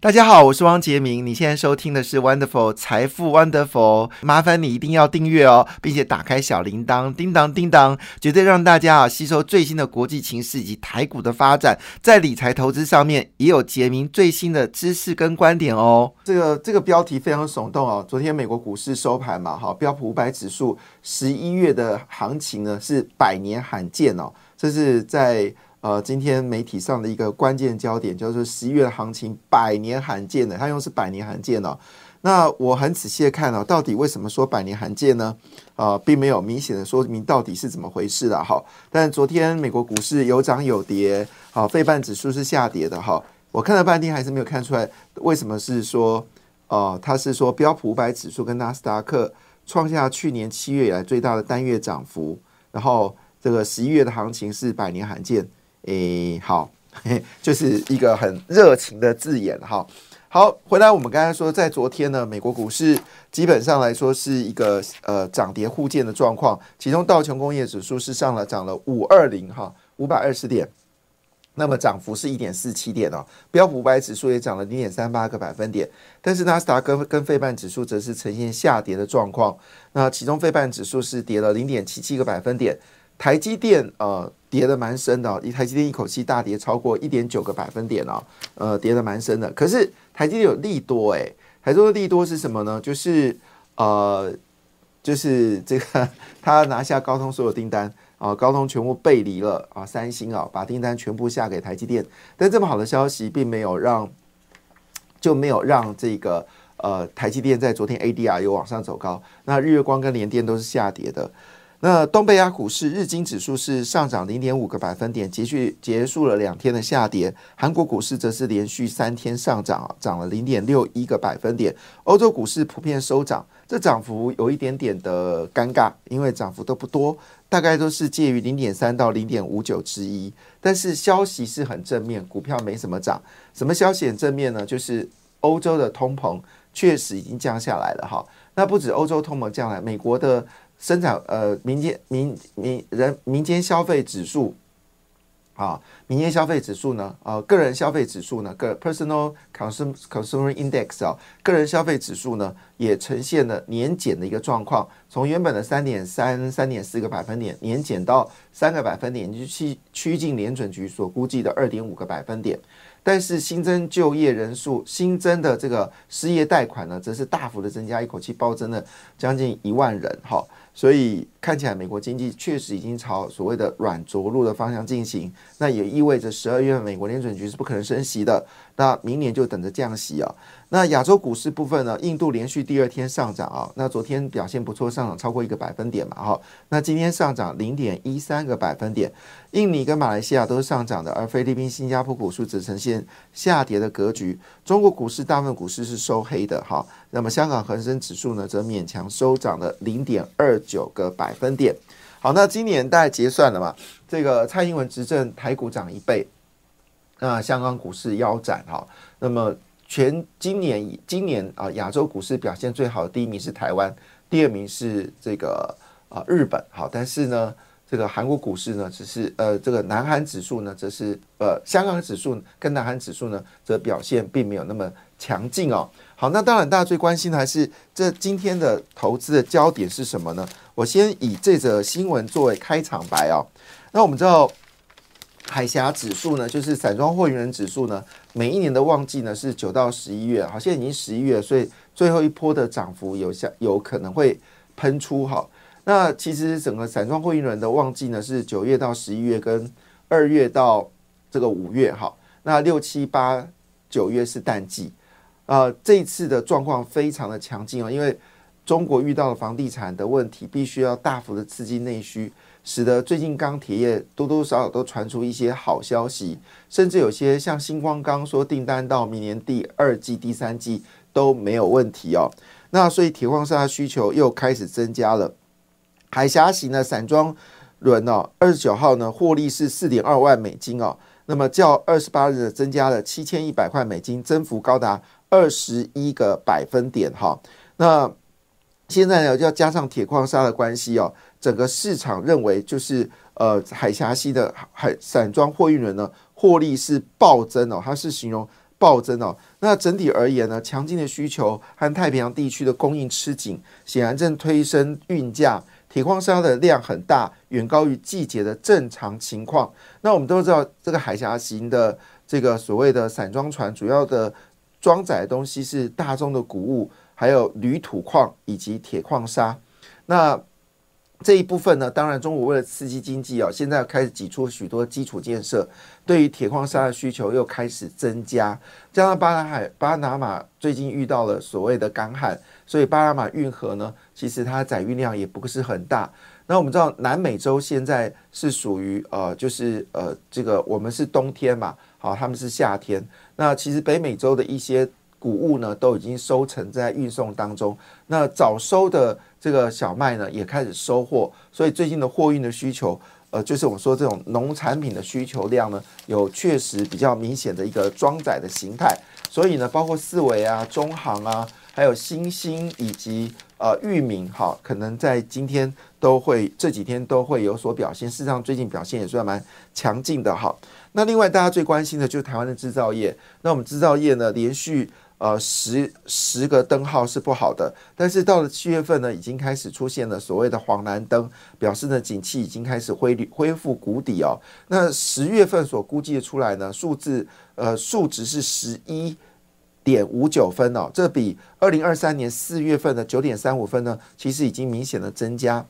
大家好，我是汪杰明。你现在收听的是 Wonderful 财富 Wonderful，麻烦你一定要订阅哦，并且打开小铃铛，叮当叮当，绝对让大家啊吸收最新的国际情势以及台股的发展，在理财投资上面也有杰明最新的知识跟观点哦。这个这个标题非常耸动哦。昨天美国股市收盘嘛，哈，标普五百指数十一月的行情呢是百年罕见哦，这是在。呃，今天媒体上的一个关键焦点就是十一月的行情百年罕见的，它用是百年罕见哦。那我很仔细的看哦，到底为什么说百年罕见呢？啊，并没有明显的说明到底是怎么回事的哈。但昨天美国股市有涨有跌，好，费半指数是下跌的哈。我看了半天还是没有看出来为什么是说，哦，它是说标普五百指数跟纳斯达克创下去年七月以来最大的单月涨幅，然后这个十一月的行情是百年罕见。诶，好，就是一个很热情的字眼哈。好，回来我们刚才说，在昨天呢，美国股市基本上来说是一个呃涨跌互见的状况，其中道琼工业指数是上了涨了五二零哈五百二十点，那么涨幅是一点四七点哦。标普五百指数也涨了零点三八个百分点，但是纳斯达克跟费半指数则是呈现下跌的状况。那其中费半指数是跌了零点七七个百分点。台积电呃跌的蛮深的，一台积电一口气大跌超过一点九个百分点哦，呃跌的蛮深的。可是台积电有利多诶，台中的利多是什么呢？就是呃就是这个他拿下高通所有订单啊，高通全部背离了啊，三星啊把订单全部下给台积电。但这么好的消息并没有让就没有让这个呃台积电在昨天 ADR 有往上走高，那日月光跟联电都是下跌的。那东北亚股市日经指数是上涨零点五个百分点，结续结束了两天的下跌。韩国股市则是连续三天上涨，涨了零点六一个百分点。欧洲股市普遍收涨，这涨幅有一点点的尴尬，因为涨幅都不多，大概都是介于零点三到零点五九之一。但是消息是很正面，股票没什么涨。什么消息很正面呢？就是欧洲的通膨确实已经降下来了哈。那不止欧洲通膨降来，美国的。生产呃，民间民民人民间消费指数啊，民间消费指数呢，呃，个人消费指数呢，个 personal consum consumer index 啊，个人消费指数呢，也呈现了年减的一个状况，从原本的三点三、三点四个百分点年减到三个百分点，就趋趋近联准局所估计的二点五个百分点。但是新增就业人数、新增的这个失业贷款呢，则是大幅的增加，一口气暴增了将近一万人，哈。所以看起来，美国经济确实已经朝所谓的软着陆的方向进行。那也意味着十二月美国联准局是不可能升息的。那明年就等着降息啊。那亚洲股市部分呢？印度连续第二天上涨啊。那昨天表现不错，上涨超过一个百分点嘛，哈。那今天上涨零点一三个百分点。印尼跟马来西亚都是上涨的，而菲律宾、新加坡股市只呈现下跌的格局。中国股市大部分股市是收黑的，哈。那么香港恒生指数呢，则勉强收涨了零点二九个百分点。好，那今年大概结算了嘛？这个蔡英文执政，台股涨一倍，那香港股市腰斩，哈。那么全今年今年啊，亚洲股市表现最好的第一名是台湾，第二名是这个啊日本。好，但是呢，这个韩国股市呢，只是呃这个南韩指数呢，则是呃香港指数跟南韩指数呢，则表现并没有那么强劲哦。好，那当然大家最关心的还是这今天的投资的焦点是什么呢？我先以这则新闻作为开场白哦。那我们知道。海峡指数呢，就是散装货运人指数呢，每一年的旺季呢是九到十一月，好，现在已经十一月，所以最后一波的涨幅有下有可能会喷出哈。那其实整个散装货运人的旺季呢是九月到十一月，跟二月到这个五月哈。那六七八九月是淡季，呃，这次的状况非常的强劲啊，因为中国遇到了房地产的问题，必须要大幅的刺激内需。使得最近钢铁业多多少少都传出一些好消息，甚至有些像星光刚说订单到明年第二季、第三季都没有问题哦。那所以铁矿砂的需求又开始增加了。海峡型的散装轮哦，二十九号呢获利是四点二万美金哦。那么较二十八日增加了七千一百块美金，增幅高达二十一个百分点哈。那现在呢，要加上铁矿砂的关系哦，整个市场认为就是呃海峡西的海散装货运人呢，获利是暴增哦，它是形容暴增哦。那整体而言呢，强劲的需求和太平洋地区的供应吃紧，显然正推升运价。铁矿砂的量很大，远高于季节的正常情况。那我们都知道，这个海峡型的这个所谓的散装船，主要的装载的东西是大宗的谷物，还有铝土矿以及铁矿砂。那这一部分呢，当然中国为了刺激经济啊，现在开始挤出许多基础建设，对于铁矿砂的需求又开始增加。加上巴拿海巴拿马最近遇到了所谓的干旱，所以巴拿马运河呢，其实它载运量也不是很大。那我们知道南美洲现在是属于呃，就是呃，这个我们是冬天嘛，好，他们是夏天。那其实北美洲的一些谷物呢，都已经收成在运送当中。那早收的。这个小麦呢也开始收获，所以最近的货运的需求，呃，就是我们说这种农产品的需求量呢，有确实比较明显的一个装载的形态。所以呢，包括四维啊、中航啊，还有新兴以及呃域名哈，可能在今天都会这几天都会有所表现。事实上，最近表现也算蛮强劲的哈。那另外大家最关心的就是台湾的制造业。那我们制造业呢，连续。呃，十十个灯号是不好的，但是到了七月份呢，已经开始出现了所谓的黄蓝灯，表示呢景气已经开始恢恢复谷底哦。那十月份所估计的出来呢，数字呃数值是十一点五九分哦，这比二零二三年四月份的九点三五分呢，其实已经明显的增加。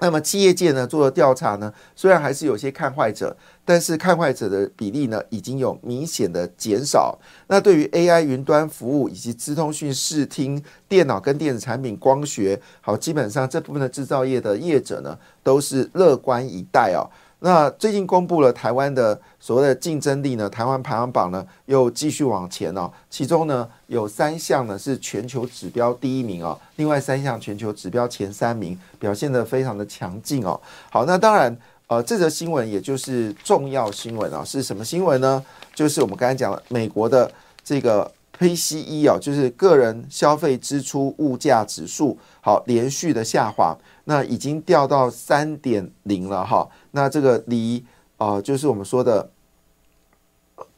那么企业界呢做的调查呢，虽然还是有些看坏者，但是看坏者的比例呢已经有明显的减少。那对于 AI 云端服务以及资通讯、视听、电脑跟电子产品、光学，好，基本上这部分的制造业的业者呢都是乐观以待哦。那最近公布了台湾的所谓的竞争力呢，台湾排行榜呢又继续往前哦，其中呢有三项呢是全球指标第一名哦，另外三项全球指标前三名表现得非常的强劲哦。好，那当然呃这则新闻也就是重要新闻啊，是什么新闻呢？就是我们刚才讲了美国的这个 PCE 哦，就是个人消费支出物价指数，好连续的下滑。那已经掉到三点零了哈，那这个离啊，就是我们说的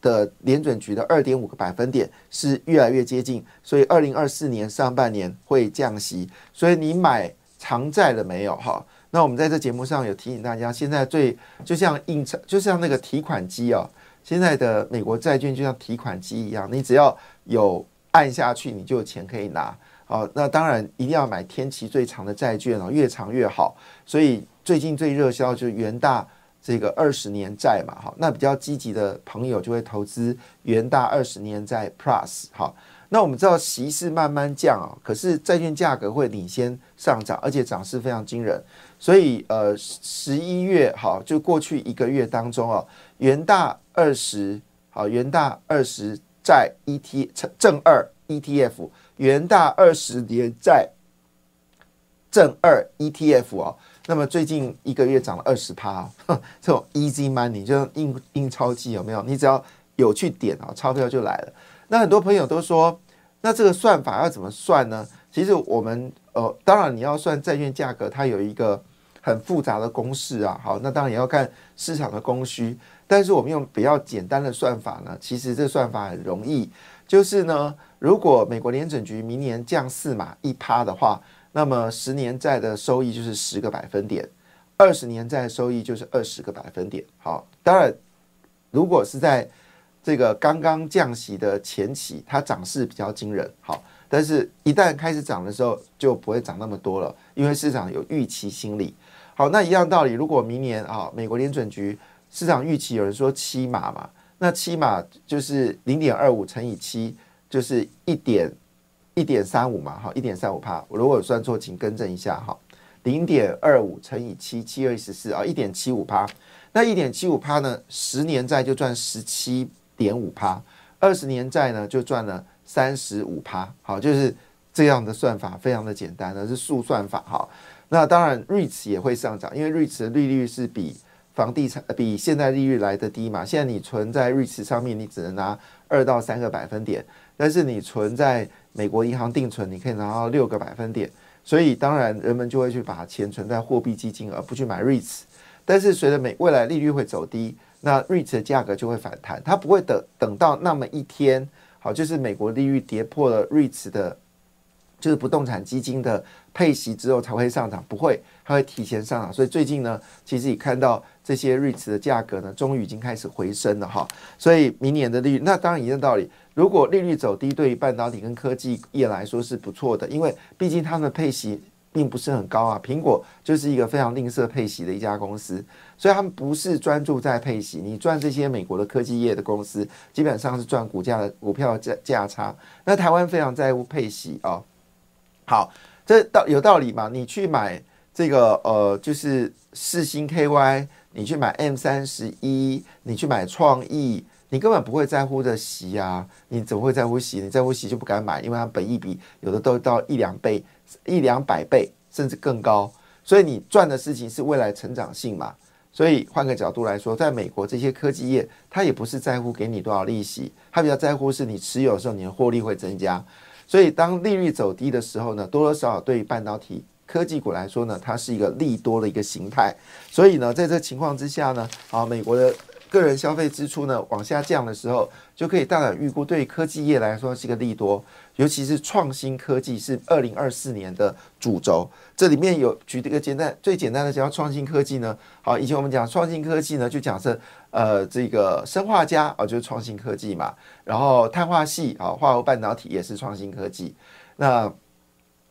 的联准局的二点五个百分点是越来越接近，所以二零二四年上半年会降息。所以你买长债了没有哈？那我们在这节目上有提醒大家，现在最就像印钞，就像那个提款机哦，现在的美国债券就像提款机一样，你只要有按下去，你就有钱可以拿。好，那当然一定要买天期最长的债券哦，越长越好。所以最近最热销就是元大这个二十年债嘛，哈，那比较积极的朋友就会投资元大二十年债 Plus。好，那我们知道息是慢慢降啊，可是债券价格会领先上涨，而且涨势非常惊人。所以呃，十一月好，就过去一个月当中啊，元大二十好，元大二十债 ET 正二 ETF。元大二十年债正二 ETF 哦，那么最近一个月涨了二十趴，这种 easy money 就印印钞机有没有？你只要有去点啊，钞票就来了。那很多朋友都说，那这个算法要怎么算呢？其实我们呃，当然你要算债券价格，它有一个很复杂的公式啊。好，那当然也要看市场的供需，但是我们用比较简单的算法呢，其实这算法很容易，就是呢。如果美国联准局明年降四码一趴的话，那么十年债的收益就是十个百分点，二十年债收益就是二十个百分点。好，当然，如果是在这个刚刚降息的前期，它涨势比较惊人。好，但是一旦开始涨的时候，就不会涨那么多了，因为市场有预期心理。好，那一样道理，如果明年啊，美国联准局市场预期有人说七码嘛，那七码就是零点二五乘以七。就是一点一点三五嘛，哈，一点三五帕。我如果算错，请更正一下哈。零点二五乘以七，七二十四啊，一点七五帕。那一点七五帕呢？十年债就赚十七点五帕，二十年债呢就赚了三十五帕。好，就是这样的算法，非常的简单，那是速算法哈。那当然，瑞驰也会上涨，因为瑞驰的利率是比房地产比现在利率来的低嘛。现在你存在瑞士上面，你只能拿二到三个百分点，但是你存在美国银行定存，你可以拿到六个百分点。所以当然人们就会去把钱存在货币基金，而不去买瑞士。但是随着美未来利率会走低，那瑞士的价格就会反弹，它不会等等到那么一天。好，就是美国利率跌破了瑞士的，就是不动产基金的配息之后才会上涨，不会，它会提前上涨。所以最近呢，其实也看到这些瑞士的价格呢，终于已经开始回升了哈。所以明年的利率，那当然一样道理，如果利率走低，对于半导体跟科技业来说是不错的，因为毕竟他们的配息。并不是很高啊，苹果就是一个非常吝啬配息的一家公司，所以他们不是专注在配息。你赚这些美国的科技业的公司，基本上是赚股价的股票价价差。那台湾非常在乎配息啊。好，这道有道理嘛？你去买这个呃，就是四星 KY，你去买 M 三十一，你去买创意，你根本不会在乎的息啊。你怎么会在乎息？你在乎息就不敢买，因为它本益比有的都到一两倍。一两百倍甚至更高，所以你赚的事情是未来成长性嘛？所以换个角度来说，在美国这些科技业，它也不是在乎给你多少利息，它比较在乎是你持有的时候你的获利会增加。所以当利率走低的时候呢，多多少少对于半导体科技股来说呢，它是一个利多的一个形态。所以呢，在这情况之下呢，啊，美国的。个人消费支出呢往下降的时候，就可以大胆预估，对于科技业来说是一个利多，尤其是创新科技是二零二四年的主轴。这里面有举这个简单、最简单的讲创新科技呢。好，以前我们讲创新科技呢，就假设呃这个生化家啊，就是创新科技嘛。然后碳化系啊，化合半导体也是创新科技。那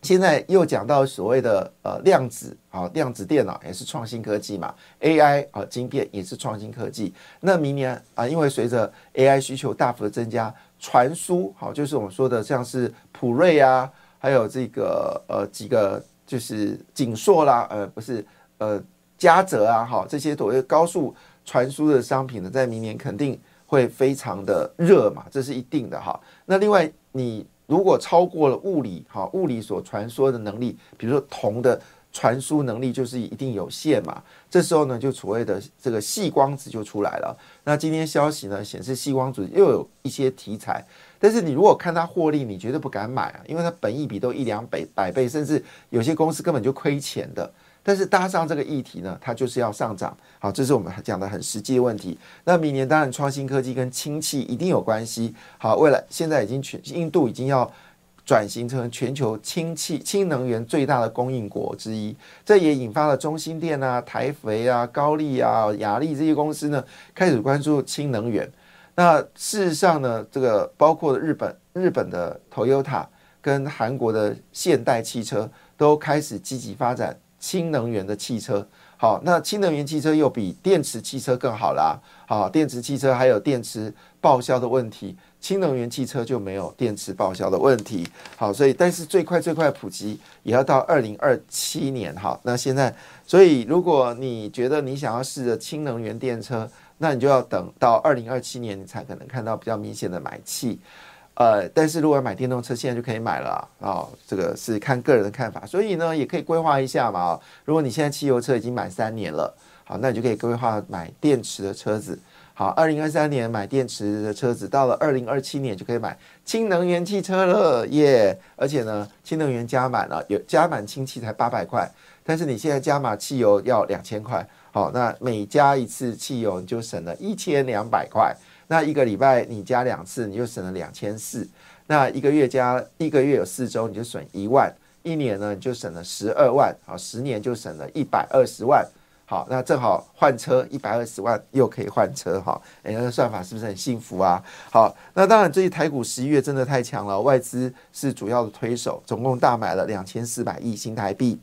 现在又讲到所谓的呃量子啊，量子电脑也是创新科技嘛，AI 啊晶片也是创新科技。那明年啊，因为随着 AI 需求大幅的增加，传输好就是我们说的像是普瑞啊，还有这个呃几个就是景硕啦，呃不是呃嘉泽啊，哈这些所谓高速传输的商品呢，在明年肯定会非常的热嘛，这是一定的哈。那另外你。如果超过了物理，哈，物理所传输的能力，比如说铜的传输能力就是一定有限嘛。这时候呢，就所谓的这个细光子就出来了。那今天消息呢显示，细光子又有一些题材，但是你如果看它获利，你绝对不敢买啊，因为它本益比都一两百百倍，甚至有些公司根本就亏钱的。但是搭上这个议题呢，它就是要上涨。好，这是我们讲的很实际的问题。那明年当然创新科技跟氢气一定有关系。好，未来现在已经全印度已经要转型成全球氢气氢能源最大的供应国之一，这也引发了中心电啊、台肥啊、高丽啊、雅力这些公司呢开始关注氢能源。那事实上呢，这个包括日本日本的 Toyota 跟韩国的现代汽车都开始积极发展。氢能源的汽车，好，那氢能源汽车又比电池汽车更好啦。好，电池汽车还有电池报销的问题，氢能源汽车就没有电池报销的问题。好，所以但是最快最快普及也要到二零二七年。好，那现在，所以如果你觉得你想要试着氢能源电车，那你就要等到二零二七年，你才可能看到比较明显的买气。呃，但是如果要买电动车，现在就可以买了啊！这个是看个人的看法，所以呢，也可以规划一下嘛。如果你现在汽油车已经满三年了，好，那你就可以规划买电池的车子。好，二零二三年买电池的车子，到了二零二七年就可以买氢能源汽车了耶！而且呢，氢能源加满了，有加满氢气才八百块，但是你现在加满汽油要两千块。好，那每加一次汽油你就省了一千两百块。那一个礼拜你加两次，你就省了两千四。那一个月加一个月有四周，你就省一万。一年呢，你就省了十二万。好，十年就省了一百二十万。好，那正好换车一百二十万又可以换车。哈，哎，那算法是不是很幸福啊？好，那当然，这一台股十一月真的太强了，外资是主要的推手，总共大买了两千四百亿新台币。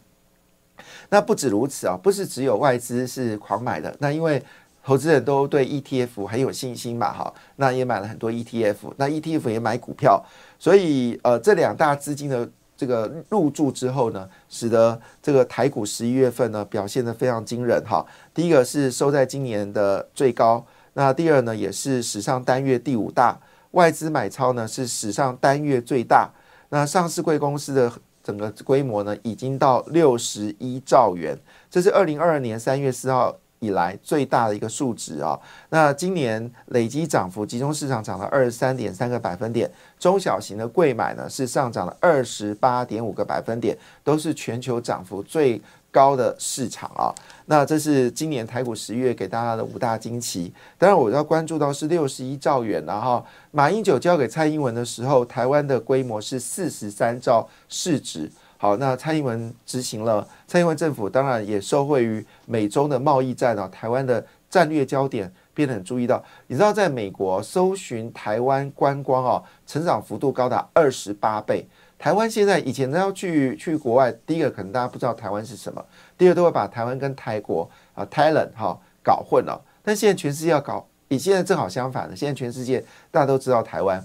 那不止如此啊，不是只有外资是狂买的，那因为。投资人都对 ETF 很有信心嘛，哈，那也买了很多 ETF，那 ETF 也买股票，所以呃，这两大资金的这个入驻之后呢，使得这个台股十一月份呢表现得非常惊人哈。第一个是收在今年的最高，那第二呢也是史上单月第五大，外资买超呢是史上单月最大，那上市贵公司的整个规模呢已经到六十一兆元，这是二零二二年三月四号。以来最大的一个数值啊。那今年累积涨幅，集中市场涨了二十三点三个百分点，中小型的贵买呢是上涨了二十八点五个百分点，都是全球涨幅最高的市场啊。那这是今年台股十月给大家的五大惊奇。当然，我要关注到是六十一兆元然后马英九交给蔡英文的时候，台湾的规模是四十三兆市值。好，那蔡英文执行了，蔡英文政府当然也受惠于美中的贸易战啊，台湾的战略焦点变得很注意到。你知道，在美国搜寻台湾观光啊，成长幅度高达二十八倍。台湾现在以前都要去去国外，第一个可能大家不知道台湾是什么，第二都会把台湾跟泰国啊 Thailand 哈搞混了。但现在全世界要搞，你现在正好相反了，现在全世界大家都知道台湾。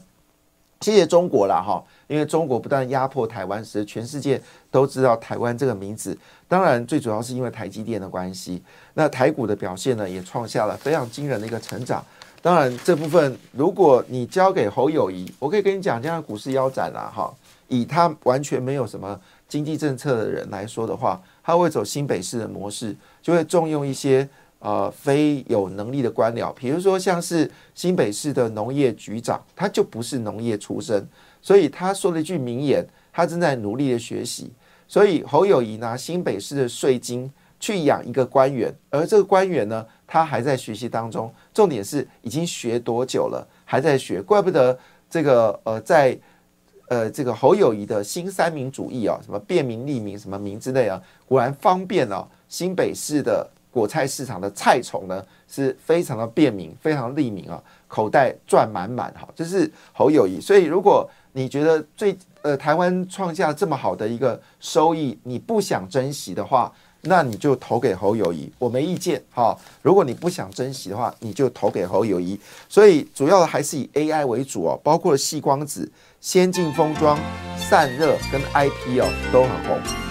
谢谢中国了哈，因为中国不断压迫台湾，使全世界都知道台湾这个名字。当然，最主要是因为台积电的关系。那台股的表现呢，也创下了非常惊人的一个成长。当然，这部分如果你交给侯友谊，我可以跟你讲，这样股市腰斩了哈。以他完全没有什么经济政策的人来说的话，他会走新北市的模式，就会重用一些。呃，非有能力的官僚，比如说像是新北市的农业局长，他就不是农业出身，所以他说了一句名言，他正在努力的学习。所以侯友谊拿新北市的税金去养一个官员，而这个官员呢，他还在学习当中。重点是已经学多久了，还在学，怪不得这个呃，在呃这个侯友谊的新三民主义啊，什么便民利民，什么民之类啊，果然方便了新北市的。果菜市场的菜虫呢，是非常的便民，非常利民啊，口袋赚满满哈，这是侯友谊。所以如果你觉得最呃台湾创下这么好的一个收益，你不想珍惜的话，那你就投给侯友谊，我没意见哈。如果你不想珍惜的话，你就投给侯友谊。所以主要的还是以 AI 为主哦，包括细光子、先进封装、散热跟 IP 哦都很红。